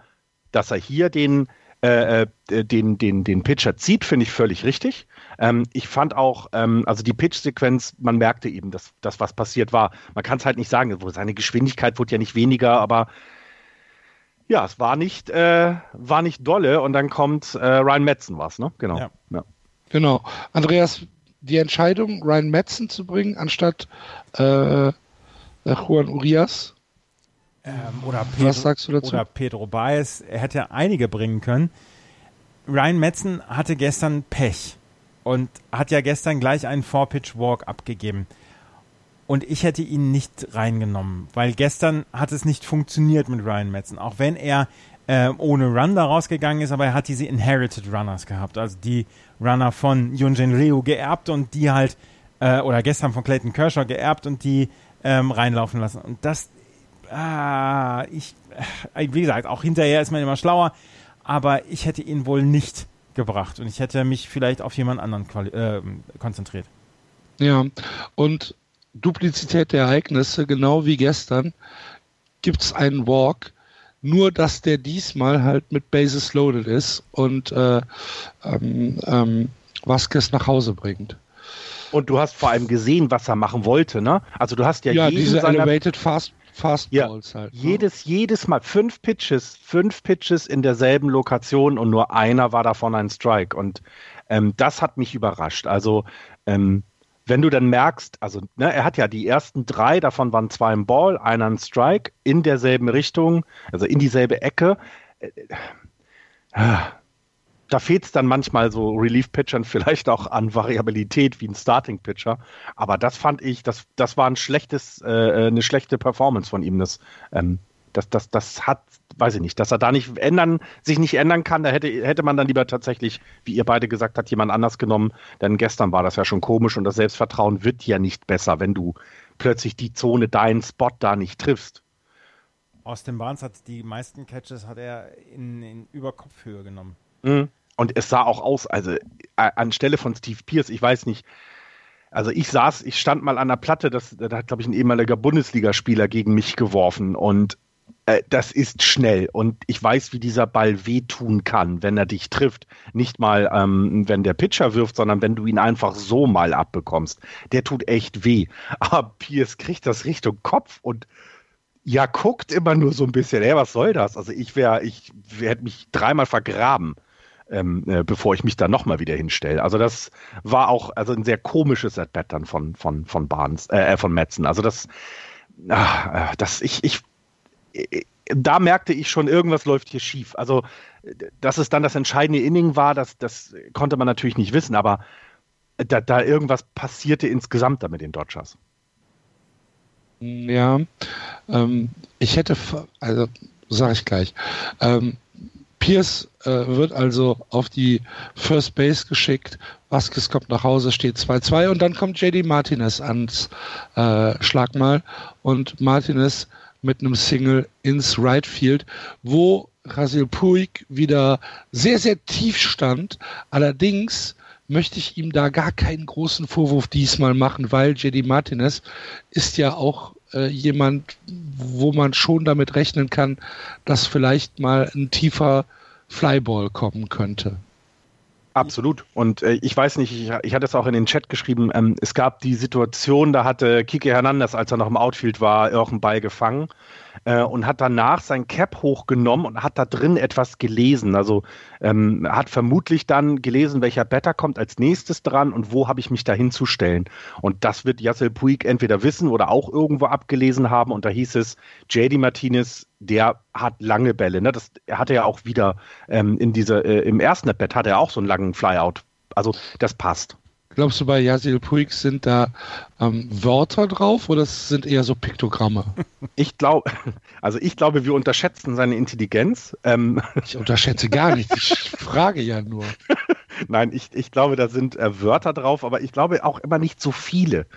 dass er hier den, äh, äh, den, den, den Pitcher zieht, finde ich völlig richtig. Ähm, ich fand auch, ähm, also die Pitch-Sequenz, man merkte eben, dass das, was passiert war. Man kann es halt nicht sagen, seine Geschwindigkeit wurde ja nicht weniger, aber ja, es war nicht, äh, war nicht dolle und dann kommt äh, Ryan Metzen was, ne? Genau. Ja. Ja. Genau. Andreas, die Entscheidung, Ryan Metzen zu bringen, anstatt äh, Juan Urias? Ähm, oder Pedro, Was sagst du dazu? Oder Pedro Baez. Er hätte einige bringen können. Ryan Metzen hatte gestern Pech und hat ja gestern gleich einen Four-Pitch-Walk abgegeben. Und ich hätte ihn nicht reingenommen, weil gestern hat es nicht funktioniert mit Ryan Metzen. Auch wenn er äh, ohne Run da rausgegangen ist, aber er hat diese Inherited Runners gehabt. Also die Runner von Yunjin Ryu geerbt und die halt, äh, oder gestern von Clayton Kershaw geerbt und die ähm, reinlaufen lassen. Und das, ah, ich, äh, wie gesagt, auch hinterher ist man immer schlauer, aber ich hätte ihn wohl nicht gebracht und ich hätte mich vielleicht auf jemand anderen äh, konzentriert. Ja, und Duplizität der Ereignisse, genau wie gestern, gibt es einen Walk, nur dass der diesmal halt mit Bases loaded ist und äh, ähm, ähm, Vasquez nach Hause bringt. Und du hast vor allem gesehen, was er machen wollte, ne? Also du hast ja, ja diese Elevated Fast Fastballs ja, halt. Ne? Jedes, jedes Mal fünf Pitches, fünf Pitches in derselben Lokation und nur einer war davon ein Strike. Und ähm, das hat mich überrascht. Also ähm, wenn du dann merkst, also ne, er hat ja die ersten drei, davon waren zwei im Ball, einer ein Strike, in derselben Richtung, also in dieselbe Ecke. Äh, äh, da fehlt es dann manchmal so Relief-Pitchern vielleicht auch an Variabilität wie ein Starting-Pitcher. Aber das fand ich, das, das war ein schlechtes, äh, äh eine schlechte Performance von ihm. Das, ähm, das, das, das hat, weiß ich nicht, dass er da nicht ändern, sich nicht ändern kann, da hätte, hätte man dann lieber tatsächlich, wie ihr beide gesagt habt, jemand anders genommen. Denn gestern war das ja schon komisch und das Selbstvertrauen wird ja nicht besser, wenn du plötzlich die Zone, deinen Spot da nicht triffst. Austin Barnes hat die meisten Catches hat er in, in Überkopfhöhe genommen. Mhm. Und es sah auch aus, also anstelle von Steve Pierce, ich weiß nicht, Also ich saß, ich stand mal an der Platte, das, da hat, glaube ich, ein ehemaliger Bundesligaspieler gegen mich geworfen und äh, das ist schnell und ich weiß, wie dieser Ball wehtun kann, wenn er dich trifft. Nicht mal, ähm, wenn der Pitcher wirft, sondern wenn du ihn einfach so mal abbekommst. Der tut echt weh. Aber Pierce kriegt das Richtung Kopf und ja, guckt immer nur so ein bisschen, ey, was soll das? Also ich wäre, ich hätte mich dreimal vergraben, ähm, äh, bevor ich mich da nochmal wieder hinstelle. Also das war auch also ein sehr komisches At-Bat dann von, von, von Barnes, äh, von Metzen. Also das, ah, äh, das, ich, ich, da merkte ich schon, irgendwas läuft hier schief. Also, dass es dann das entscheidende Inning war, das, das konnte man natürlich nicht wissen, aber da, da irgendwas passierte insgesamt da mit den Dodgers. Ja, ähm, ich hätte, also sage ich gleich, ähm, Pierce äh, wird also auf die First Base geschickt. Vasquez kommt nach Hause, steht 2-2 und dann kommt JD Martinez ans äh, Schlagmal und Martinez mit einem Single ins Right Field, wo Rasil Puig wieder sehr, sehr tief stand. Allerdings möchte ich ihm da gar keinen großen Vorwurf diesmal machen, weil JD Martinez ist ja auch äh, jemand, wo man schon damit rechnen kann, dass vielleicht mal ein tiefer Flyball kommen könnte. Absolut. Und äh, ich weiß nicht, ich, ich hatte es auch in den Chat geschrieben, ähm, es gab die Situation, da hatte Kike Hernandez, als er noch im Outfield war, irgendeinen Ball gefangen äh, und hat danach sein Cap hochgenommen und hat da drin etwas gelesen. Also ähm, hat vermutlich dann gelesen, welcher Better kommt als nächstes dran und wo habe ich mich da hinzustellen. Und das wird Yassel Puig entweder wissen oder auch irgendwo abgelesen haben. Und da hieß es, JD Martinez, der hat lange Bälle. Ne? Das er hatte ja auch wieder ähm, in dieser, äh, im ersten Bett hat er auch so einen langen Flyout. Also das passt. Glaubst du, bei Yasil Puig sind da ähm, Wörter drauf oder sind eher so Piktogramme? Ich glaube, also ich glaube, wir unterschätzen seine Intelligenz. Ähm ich unterschätze gar nicht, ich frage ja nur. Nein, ich, ich glaube, da sind äh, Wörter drauf, aber ich glaube auch immer nicht so viele.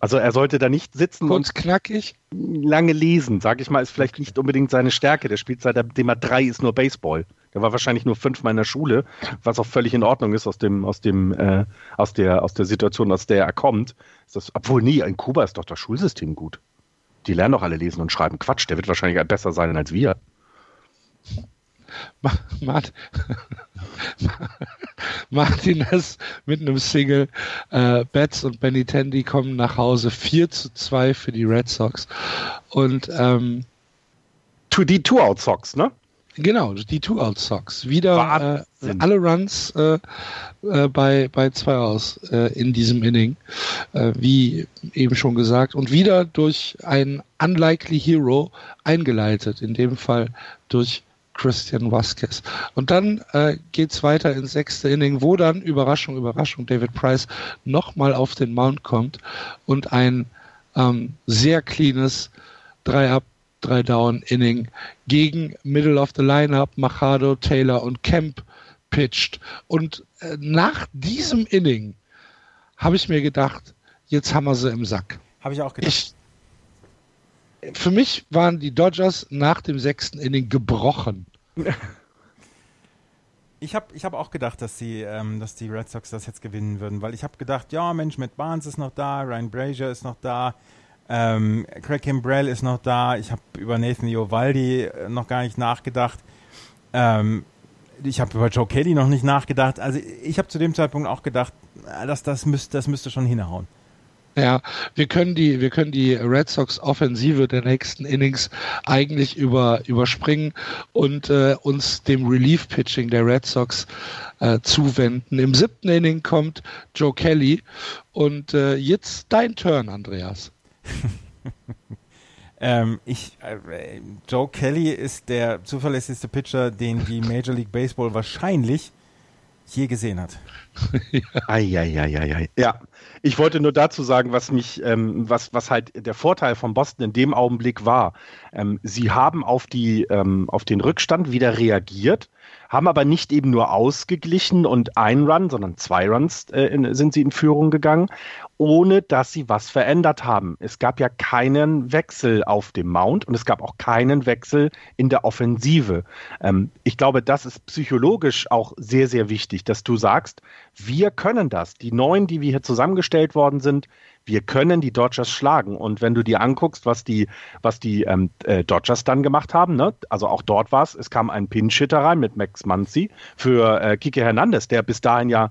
Also er sollte da nicht sitzen Kurz und knackig. lange lesen, sage ich mal, ist vielleicht nicht unbedingt seine Stärke. Der spielt seitdem er drei ist nur Baseball. Der war wahrscheinlich nur fünfmal in der Schule, was auch völlig in Ordnung ist aus dem, aus dem, äh, aus der, aus der Situation, aus der er kommt. Ist das, obwohl nie, in Kuba ist doch das Schulsystem gut. Die lernen doch alle lesen und schreiben. Quatsch, der wird wahrscheinlich besser sein als wir. Mart Martinez mit einem Single. Äh, Betts und Benny Tandy kommen nach Hause 4 zu 2 für die Red Sox. Und ähm, die Two-Out Sox, ne? Genau, die Two-Out Sox. Wieder äh, alle Runs äh, äh, bei, bei zwei aus äh, in diesem Inning, äh, wie eben schon gesagt. Und wieder durch einen Unlikely Hero eingeleitet, in dem Fall durch Christian Vasquez. Und dann äh, geht's weiter ins sechste Inning, wo dann, Überraschung, Überraschung, David Price nochmal auf den Mount kommt und ein ähm, sehr cleanes 3-Up, 3-Down-Inning gegen Middle of the Lineup, Machado, Taylor und Kemp pitcht. Und äh, nach diesem Inning habe ich mir gedacht, jetzt haben wir sie im Sack. Habe ich auch gedacht. Ich, für mich waren die Dodgers nach dem sechsten Inning gebrochen. Ich habe ich hab auch gedacht, dass die, ähm, dass die Red Sox das jetzt gewinnen würden, weil ich habe gedacht, ja Mensch, Matt Barnes ist noch da, Ryan Brazier ist noch da, ähm, Craig Kimbrell ist noch da, ich habe über Nathan Iovaldi äh, noch gar nicht nachgedacht. Ähm, ich habe über Joe Kelly noch nicht nachgedacht. Also ich habe zu dem Zeitpunkt auch gedacht, äh, dass das müsste, das müsste schon hinhauen. Ja, wir können die, wir können die Red Sox Offensive der nächsten Innings eigentlich über, überspringen und äh, uns dem Relief Pitching der Red Sox äh, zuwenden. Im siebten Inning kommt Joe Kelly und äh, jetzt dein Turn, Andreas. ähm, ich, äh, Joe Kelly ist der zuverlässigste Pitcher, den die Major League Baseball wahrscheinlich je gesehen hat. Eieieiei. ja, ich wollte nur dazu sagen, was mich, ähm, was, was halt der Vorteil von Boston in dem Augenblick war. Ähm, sie haben auf die, ähm, auf den Rückstand wieder reagiert, haben aber nicht eben nur ausgeglichen und ein Run, sondern zwei Runs äh, in, sind sie in Führung gegangen, ohne dass sie was verändert haben. Es gab ja keinen Wechsel auf dem Mount und es gab auch keinen Wechsel in der Offensive. Ähm, ich glaube, das ist psychologisch auch sehr, sehr wichtig, dass du sagst, wir können das. Die neun, die wir hier zusammengestellt worden sind, wir können die Dodgers schlagen. Und wenn du dir anguckst, was die, was die ähm, äh, Dodgers dann gemacht haben, ne? also auch dort war es, es kam ein Pinch-Hitter rein mit Max Muncy für äh, Kike Hernandez, der bis dahin ja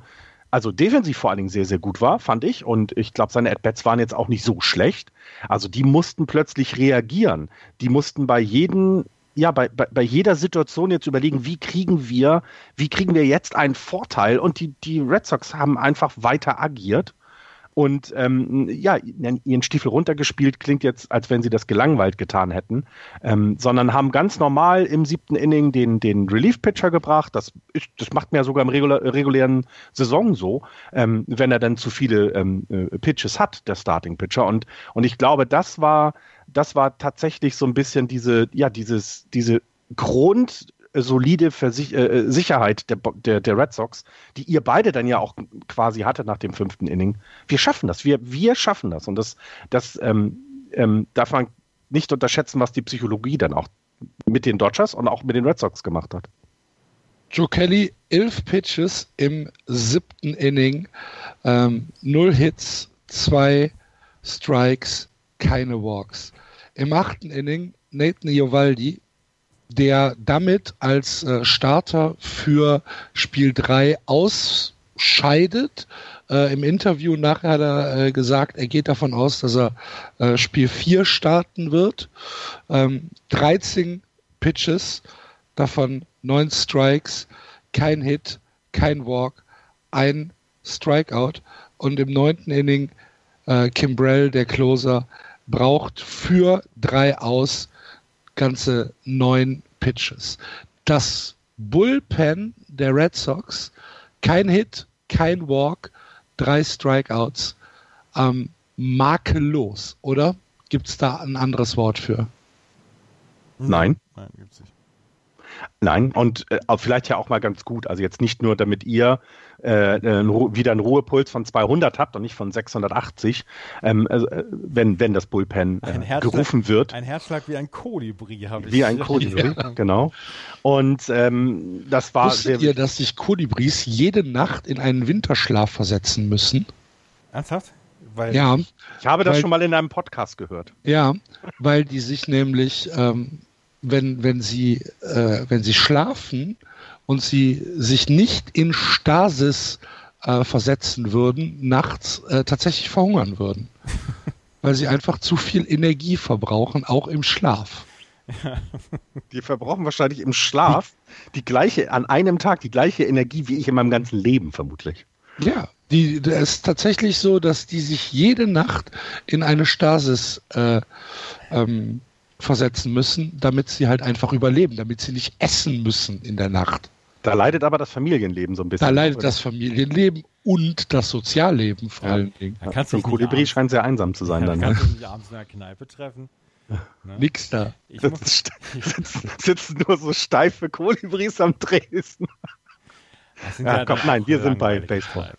also defensiv vor allen Dingen sehr, sehr gut war, fand ich. Und ich glaube, seine At-Bats waren jetzt auch nicht so schlecht. Also die mussten plötzlich reagieren. Die mussten bei jedem ja, bei, bei, bei jeder Situation jetzt überlegen, wie kriegen wir, wie kriegen wir jetzt einen Vorteil? Und die, die Red Sox haben einfach weiter agiert und ähm, ja, ihren Stiefel runtergespielt, klingt jetzt, als wenn sie das gelangweilt getan hätten, ähm, sondern haben ganz normal im siebten Inning den, den Relief-Pitcher gebracht. Das, ist, das macht man ja sogar im regulä regulären Saison so, ähm, wenn er dann zu viele ähm, äh, Pitches hat, der Starting-Pitcher. Und, und ich glaube, das war, das war tatsächlich so ein bisschen diese, ja, dieses, diese Grund, solide Versich äh, äh, Sicherheit der, der, der Red Sox, die ihr beide dann ja auch quasi hatte nach dem fünften Inning. Wir schaffen das, wir, wir schaffen das. Und das, das ähm, ähm, darf man nicht unterschätzen, was die Psychologie dann auch mit den Dodgers und auch mit den Red Sox gemacht hat. Joe Kelly, elf Pitches im siebten Inning, ähm, null Hits, zwei Strikes, keine Walks. Im achten Inning Nathan Iovaldi, der damit als äh, Starter für Spiel 3 ausscheidet. Äh, Im Interview nachher hat er äh, gesagt, er geht davon aus, dass er äh, Spiel 4 starten wird. Ähm, 13 Pitches, davon 9 Strikes, kein Hit, kein Walk, ein Strikeout. Und im neunten Inning äh, Kimbrell, der Closer, braucht für drei aus ganze neun Pitches. Das Bullpen der Red Sox, kein Hit, kein Walk, drei Strikeouts, ähm, makellos, oder? Gibt es da ein anderes Wort für? Nein. Nein, gibt's nicht. Nein, und äh, vielleicht ja auch mal ganz gut. Also jetzt nicht nur, damit ihr äh, äh wieder einen Ruhepuls von 200 habt und nicht von 680, ähm, also, äh, wenn, wenn das Bullpen äh, gerufen wird. Ein Herzschlag wie ein Kolibri habe ich. Wie ein Kolibri, ja. genau. Und ähm, das war Wusstet ihr, dass sich Kolibris jede Nacht in einen Winterschlaf versetzen müssen? Ernsthaft? Weil ja. Ich habe das weil, schon mal in einem Podcast gehört. Ja, weil die sich nämlich ähm, wenn, wenn, sie, äh, wenn sie schlafen und sie sich nicht in Stasis äh, versetzen würden, nachts äh, tatsächlich verhungern würden. Weil sie einfach zu viel Energie verbrauchen, auch im Schlaf. Die verbrauchen wahrscheinlich im Schlaf die gleiche, an einem Tag die gleiche Energie wie ich in meinem ganzen Leben vermutlich. Ja, die, es ist tatsächlich so, dass die sich jede Nacht in eine Stasis äh, ähm, versetzen müssen, damit sie halt einfach überleben, damit sie nicht essen müssen in der Nacht. Da leidet aber das Familienleben so ein bisschen. Da leidet oder? das Familienleben und das Sozialleben vor ja. allen Dingen. Da kannst du Kolibri scheint sehr einsam zu sein. Ja, dann, kannst du nicht abends in der Kneipe treffen. Ne? Nix da. Ich sitzen, sitzen nur so steife Kolibris am Dresden. Ja, komm, nein, wir sind bei Baseball.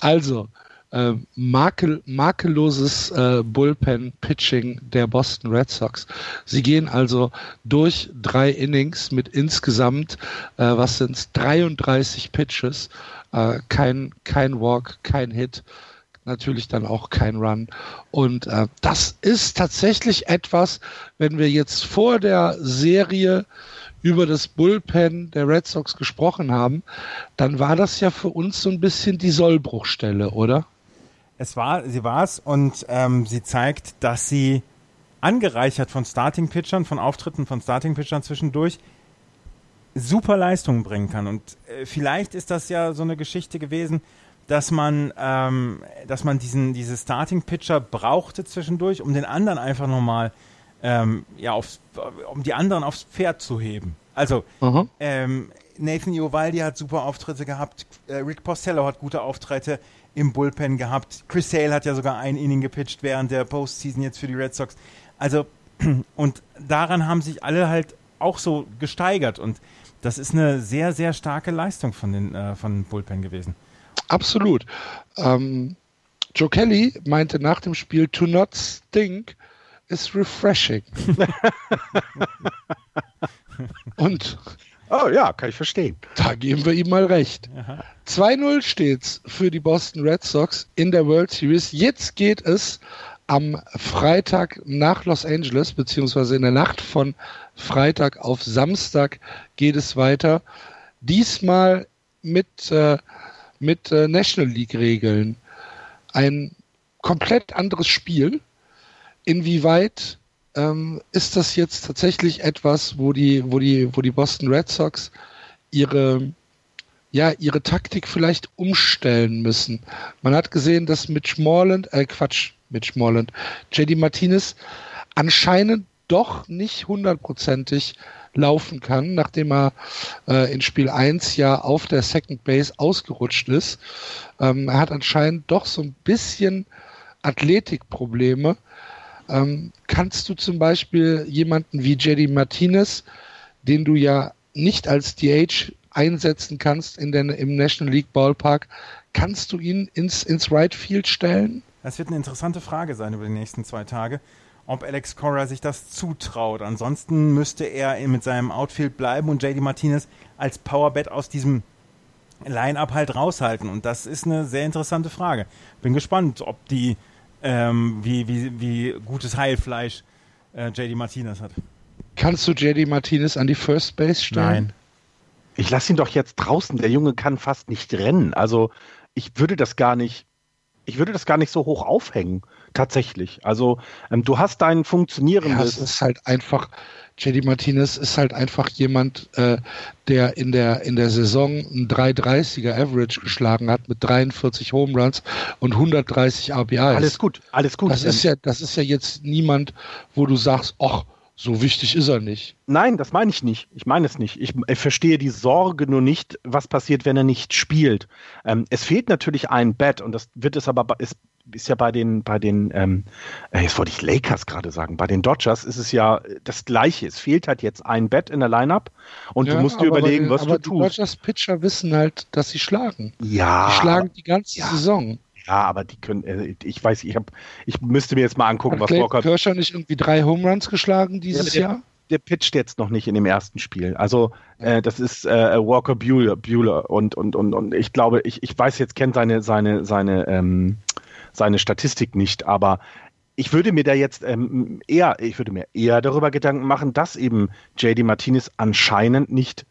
Also, äh, makel, makelloses äh, Bullpen-Pitching der Boston Red Sox. Sie gehen also durch drei Innings mit insgesamt, äh, was sind 33 Pitches, äh, kein, kein Walk, kein Hit, natürlich dann auch kein Run. Und äh, das ist tatsächlich etwas, wenn wir jetzt vor der Serie über das Bullpen der Red Sox gesprochen haben, dann war das ja für uns so ein bisschen die Sollbruchstelle, oder? Es war, sie war es und ähm, sie zeigt, dass sie angereichert von Starting-Pitchern, von Auftritten von Starting-Pitchern zwischendurch super Leistungen bringen kann. Und äh, vielleicht ist das ja so eine Geschichte gewesen, dass man, ähm, dass man diesen, diese Starting-Pitcher brauchte zwischendurch, um den anderen einfach nochmal, ähm, ja, aufs, um die anderen aufs Pferd zu heben. Also, ähm, Nathan Iovaldi hat super Auftritte gehabt, äh, Rick Postello hat gute Auftritte, im Bullpen gehabt. Chris Sale hat ja sogar ein Inning gepitcht während der Postseason jetzt für die Red Sox. Also, und daran haben sich alle halt auch so gesteigert. Und das ist eine sehr, sehr starke Leistung von den äh, von Bullpen gewesen. Absolut. Ähm, Joe Kelly meinte nach dem Spiel, to not stink is refreshing. Und Oh ja, kann ich verstehen. Da geben wir ihm mal recht. 2-0 steht's für die Boston Red Sox in der World Series. Jetzt geht es am Freitag nach Los Angeles, beziehungsweise in der Nacht von Freitag auf Samstag geht es weiter. Diesmal mit, äh, mit äh, National League Regeln. Ein komplett anderes Spiel. Inwieweit ähm, ist das jetzt tatsächlich etwas, wo die, wo die, wo die Boston Red Sox ihre, ja, ihre Taktik vielleicht umstellen müssen. Man hat gesehen, dass Mitch Morland, äh Quatsch, Mitch Morland, JD Martinez anscheinend doch nicht hundertprozentig laufen kann, nachdem er äh, in Spiel 1 ja auf der Second Base ausgerutscht ist. Ähm, er hat anscheinend doch so ein bisschen Athletikprobleme. Ähm, kannst du zum Beispiel jemanden wie JD Martinez, den du ja nicht als DH einsetzen kannst in den, im National League Ballpark, kannst du ihn ins, ins Right Field stellen? Das wird eine interessante Frage sein über die nächsten zwei Tage, ob Alex Cora sich das zutraut. Ansonsten müsste er mit seinem Outfield bleiben und JD Martinez als Powerbett aus diesem Line-Up halt raushalten. Und das ist eine sehr interessante Frage. Bin gespannt, ob die ähm, wie, wie, wie gutes Heilfleisch äh, JD Martinez hat. Kannst du JD Martinez an die First Base stellen? Nein. Ich lasse ihn doch jetzt draußen. Der Junge kann fast nicht rennen. Also ich würde das gar nicht, ich würde das gar nicht so hoch aufhängen. Tatsächlich. Also ähm, du hast dein funktionierendes. Ja, es ist halt einfach, JD Martinez ist halt einfach jemand, äh, der in der, in der Saison ein 330er Average geschlagen hat mit 43 Home Runs und 130 RBIs. Alles gut, alles gut. Das ist ja, das ist ja jetzt niemand, wo du sagst, ach, so wichtig ist er nicht. Nein, das meine ich nicht. Ich meine es nicht. Ich, ich, verstehe die Sorge nur nicht, was passiert, wenn er nicht spielt. Ähm, es fehlt natürlich ein Bett und das wird es aber ist ist ja bei den, bei den, ähm, äh, jetzt wollte ich Lakers gerade sagen, bei den Dodgers ist es ja das Gleiche. Es fehlt halt jetzt ein Bett in der Lineup und ja, du musst dir überlegen, den, was du tust. Die Dodgers Pitcher wissen halt, dass sie schlagen. Ja. Die schlagen die ganze ja. Saison. Ja, aber die können, äh, ich weiß, ich habe, ich müsste mir jetzt mal angucken, Hat was Walker. Kershaw nicht irgendwie drei Home Runs geschlagen dieses ja, Jahr? der pitcht jetzt noch nicht in dem ersten Spiel. Also äh, das ist äh, Walker Bueller, Bueller und, und, und, und ich glaube, ich, ich weiß jetzt, kennt seine, seine, seine ähm, seine Statistik nicht, aber ich würde mir da jetzt ähm, eher, ich würde mir eher darüber Gedanken machen, dass eben JD Martinez anscheinend nicht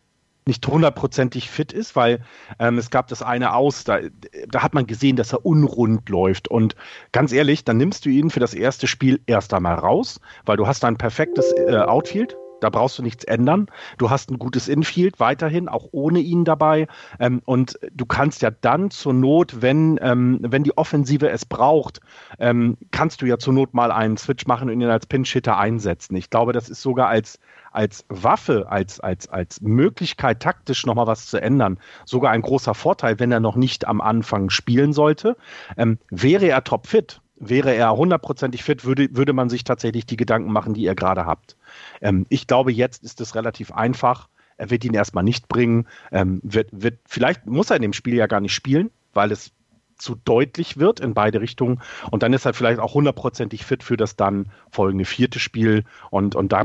nicht hundertprozentig fit ist, weil ähm, es gab das eine aus, da, da hat man gesehen, dass er unrund läuft. Und ganz ehrlich, dann nimmst du ihn für das erste Spiel erst einmal raus, weil du hast ein perfektes äh, Outfield, da brauchst du nichts ändern. Du hast ein gutes Infield weiterhin, auch ohne ihn dabei. Ähm, und du kannst ja dann zur Not, wenn, ähm, wenn die Offensive es braucht, ähm, kannst du ja zur Not mal einen Switch machen und ihn als Pinch-Hitter einsetzen. Ich glaube, das ist sogar als, als Waffe, als, als, als Möglichkeit, taktisch nochmal was zu ändern, sogar ein großer Vorteil, wenn er noch nicht am Anfang spielen sollte. Ähm, wäre er topfit, wäre er hundertprozentig fit, würde, würde man sich tatsächlich die Gedanken machen, die ihr gerade habt. Ähm, ich glaube, jetzt ist es relativ einfach. Er wird ihn erstmal nicht bringen. Ähm, wird, wird, vielleicht muss er in dem Spiel ja gar nicht spielen, weil es zu deutlich wird in beide Richtungen. Und dann ist er vielleicht auch hundertprozentig fit für das dann folgende vierte Spiel. Und, und da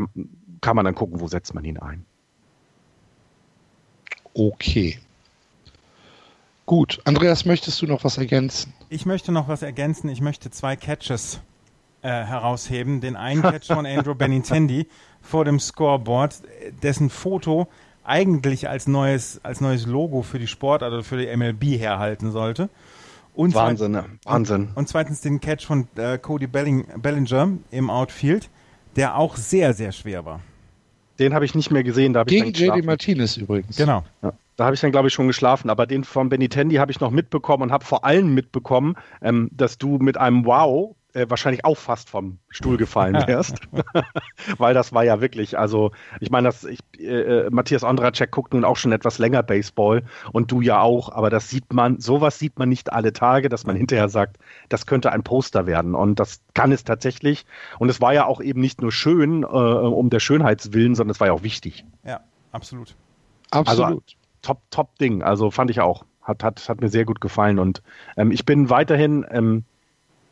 kann man dann gucken, wo setzt man ihn ein. Okay. Gut. Andreas, möchtest du noch was ergänzen? Ich möchte noch was ergänzen. Ich möchte zwei Catches äh, herausheben. Den einen Catch von Andrew Benintendi vor dem Scoreboard, dessen Foto eigentlich als neues, als neues Logo für die Sportart oder für die MLB herhalten sollte. Und Wahnsinn, ne? Wahnsinn. Und, und, zweitens den Catch von äh, Cody Belling, Bellinger im Outfield, der auch sehr, sehr schwer war. Den habe ich nicht mehr gesehen. Da Gegen JD Martinez übrigens. Genau. Ja. Da habe ich dann, glaube ich, schon geschlafen. Aber den von Benitendi habe ich noch mitbekommen und habe vor allem mitbekommen, ähm, dass du mit einem Wow äh, wahrscheinlich auch fast vom Stuhl gefallen wärst. Weil das war ja wirklich, also ich meine, das, ich, äh, Matthias Ondracek guckt nun auch schon etwas länger Baseball und du ja auch, aber das sieht man, sowas sieht man nicht alle Tage, dass man hinterher sagt, das könnte ein Poster werden. Und das kann es tatsächlich. Und es war ja auch eben nicht nur schön, äh, um der Schönheitswillen, sondern es war ja auch wichtig. Ja, absolut. Absolut. Also, top, top Ding. Also fand ich auch. Hat, hat, hat mir sehr gut gefallen. Und ähm, ich bin weiterhin, ähm,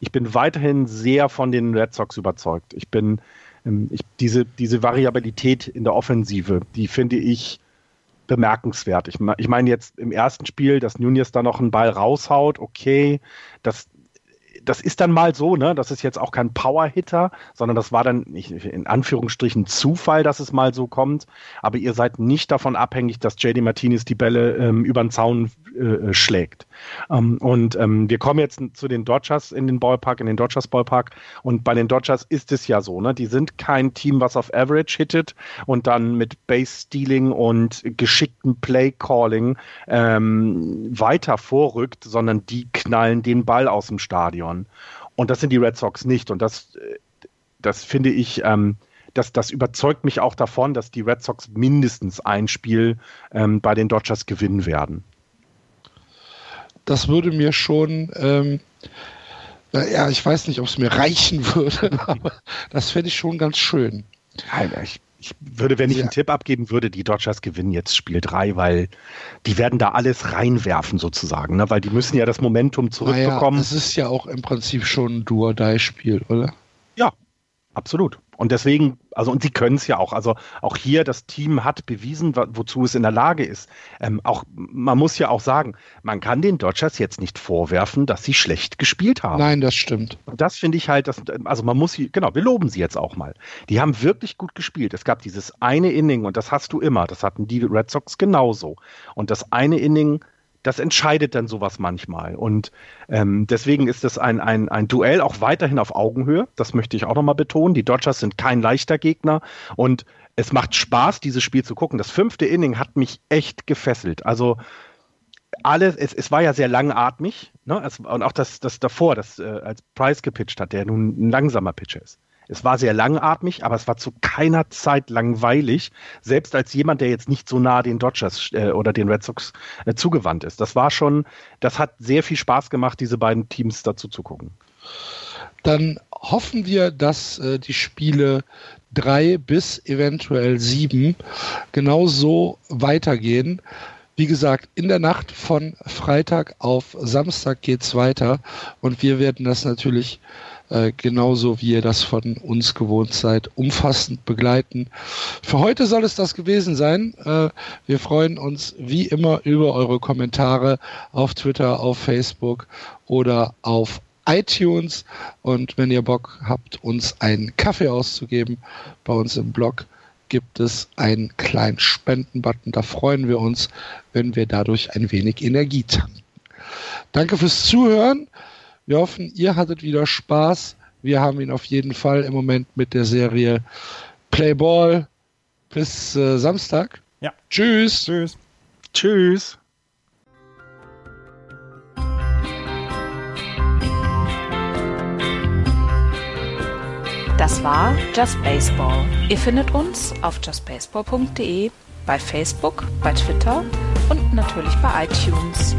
ich bin weiterhin sehr von den Red Sox überzeugt. Ich bin, ähm, ich, diese, diese Variabilität in der Offensive, die finde ich bemerkenswert. Ich, ich meine jetzt im ersten Spiel, dass Nunez da noch einen Ball raushaut, okay, das, das ist dann mal so, ne? Das ist jetzt auch kein Power-Hitter, sondern das war dann in Anführungsstrichen Zufall, dass es mal so kommt. Aber ihr seid nicht davon abhängig, dass JD Martinez die Bälle ähm, über den Zaun äh, schlägt. Ähm, und ähm, wir kommen jetzt zu den Dodgers in den Ballpark, in den Dodgers Ballpark. Und bei den Dodgers ist es ja so, ne? Die sind kein Team, was auf Average hittet und dann mit Base Stealing und geschicktem Play Calling ähm, weiter vorrückt, sondern die knallen den Ball aus dem Stadion. Und das sind die Red Sox nicht. Und das, äh, das finde ich, ähm, das, das überzeugt mich auch davon, dass die Red Sox mindestens ein Spiel ähm, bei den Dodgers gewinnen werden das würde mir schon, ähm, ja, ich weiß nicht, ob es mir reichen würde, aber das fände ich schon ganz schön. ich, ich würde, wenn ich ja. einen Tipp abgeben würde, die Dodgers gewinnen jetzt Spiel 3, weil die werden da alles reinwerfen sozusagen, ne? weil die müssen ja das Momentum zurückbekommen. Naja, das ist ja auch im Prinzip schon ein Do-or-Die-Spiel, oder? Ja, absolut. Und deswegen, also und sie können es ja auch. Also auch hier, das Team hat bewiesen, wozu es in der Lage ist. Ähm, auch man muss ja auch sagen, man kann den Dodgers jetzt nicht vorwerfen, dass sie schlecht gespielt haben. Nein, das stimmt. Und das finde ich halt, das, also man muss sie, genau, wir loben sie jetzt auch mal. Die haben wirklich gut gespielt. Es gab dieses eine Inning und das hast du immer. Das hatten die Red Sox genauso. Und das eine Inning das entscheidet dann sowas manchmal. Und ähm, deswegen ist es ein, ein, ein Duell auch weiterhin auf Augenhöhe. Das möchte ich auch nochmal betonen. Die Dodgers sind kein leichter Gegner und es macht Spaß, dieses Spiel zu gucken. Das fünfte Inning hat mich echt gefesselt. Also alles, es, es war ja sehr langatmig, ne? Es, und auch das, das davor, das äh, als Price gepitcht hat, der nun ein langsamer Pitcher ist. Es war sehr langatmig, aber es war zu keiner Zeit langweilig, selbst als jemand, der jetzt nicht so nah den Dodgers äh, oder den Red Sox äh, zugewandt ist. Das war schon, das hat sehr viel Spaß gemacht, diese beiden Teams dazu zu gucken. Dann hoffen wir, dass äh, die Spiele drei bis eventuell sieben genauso weitergehen. Wie gesagt, in der Nacht von Freitag auf Samstag geht's weiter und wir werden das natürlich äh, genauso wie ihr das von uns gewohnt seid, umfassend begleiten. Für heute soll es das gewesen sein. Äh, wir freuen uns wie immer über eure Kommentare auf Twitter, auf Facebook oder auf iTunes. Und wenn ihr Bock habt, uns einen Kaffee auszugeben, bei uns im Blog gibt es einen kleinen Spendenbutton. Da freuen wir uns, wenn wir dadurch ein wenig Energie tanken. Danke fürs Zuhören. Wir hoffen, ihr hattet wieder Spaß. Wir haben ihn auf jeden Fall im Moment mit der Serie Playball. Bis äh, Samstag. Ja. Tschüss. Tschüss. Tschüss. Das war Just Baseball. Ihr findet uns auf justbaseball.de, bei Facebook, bei Twitter und natürlich bei iTunes.